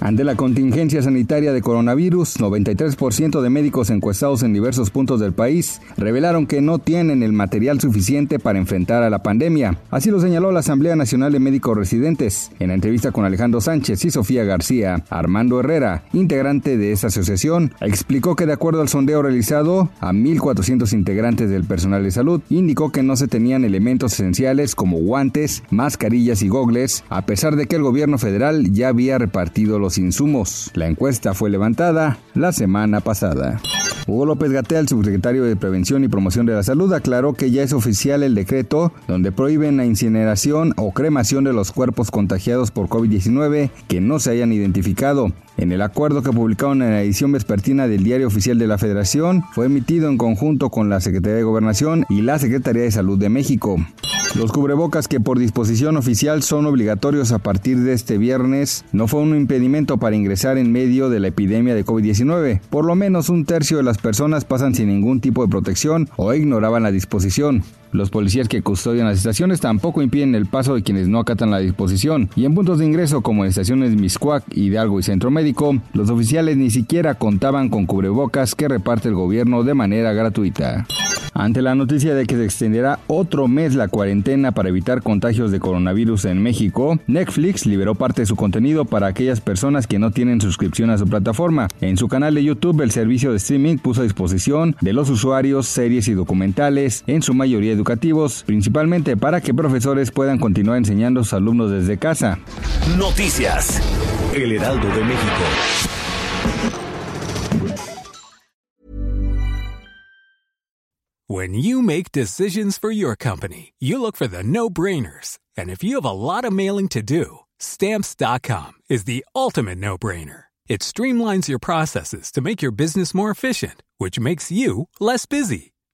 Ante la contingencia sanitaria de coronavirus, 93% de médicos encuestados en diversos puntos del país revelaron que no tienen el material suficiente para enfrentar a la pandemia. Así lo señaló la Asamblea Nacional de Médicos Residentes. En la entrevista con Alejandro Sánchez y Sofía García, Armando Herrera, integrante de esta asociación, explicó que de acuerdo al sondeo realizado a 1.400 integrantes del personal de salud, indicó que no se tenían elementos esenciales como guantes, mascarillas y gogles, a pesar de que el gobierno federal ya había repartido los insumos. La encuesta fue levantada la semana pasada. Hugo López Gatel, subsecretario de Prevención y Promoción de la Salud, aclaró que ya es oficial el decreto donde prohíben la incineración o cremación de los cuerpos contagiados por COVID-19 que no se hayan identificado. En el acuerdo que publicaron en la edición vespertina del Diario Oficial de la Federación, fue emitido en conjunto con la Secretaría de Gobernación y la Secretaría de Salud de México. Los cubrebocas que por disposición oficial son obligatorios a partir de este viernes no fue un impedimento para ingresar en medio de la epidemia de COVID-19. Por lo menos un tercio de las personas pasan sin ningún tipo de protección o ignoraban la disposición. Los policías que custodian las estaciones tampoco impiden el paso de quienes no acatan la disposición. Y en puntos de ingreso como en estaciones Miscuac, Hidalgo y Centro Médico, los oficiales ni siquiera contaban con cubrebocas que reparte el gobierno de manera gratuita. Ante la noticia de que se extenderá otro mes la cuarentena para evitar contagios de coronavirus en México, Netflix liberó parte de su contenido para aquellas personas que no tienen suscripción a su plataforma. En su canal de YouTube, el servicio de streaming puso a disposición de los usuarios series y documentales, en su mayoría educativos, principalmente para que profesores puedan continuar enseñando a sus alumnos desde casa. Noticias. El Heraldo de México. When you make decisions for your company, you look for the no-brainers. And if you have a lot of mailing to do, stamps.com is the ultimate no-brainer. It streamlines your processes to make your business more efficient, which makes you less busy.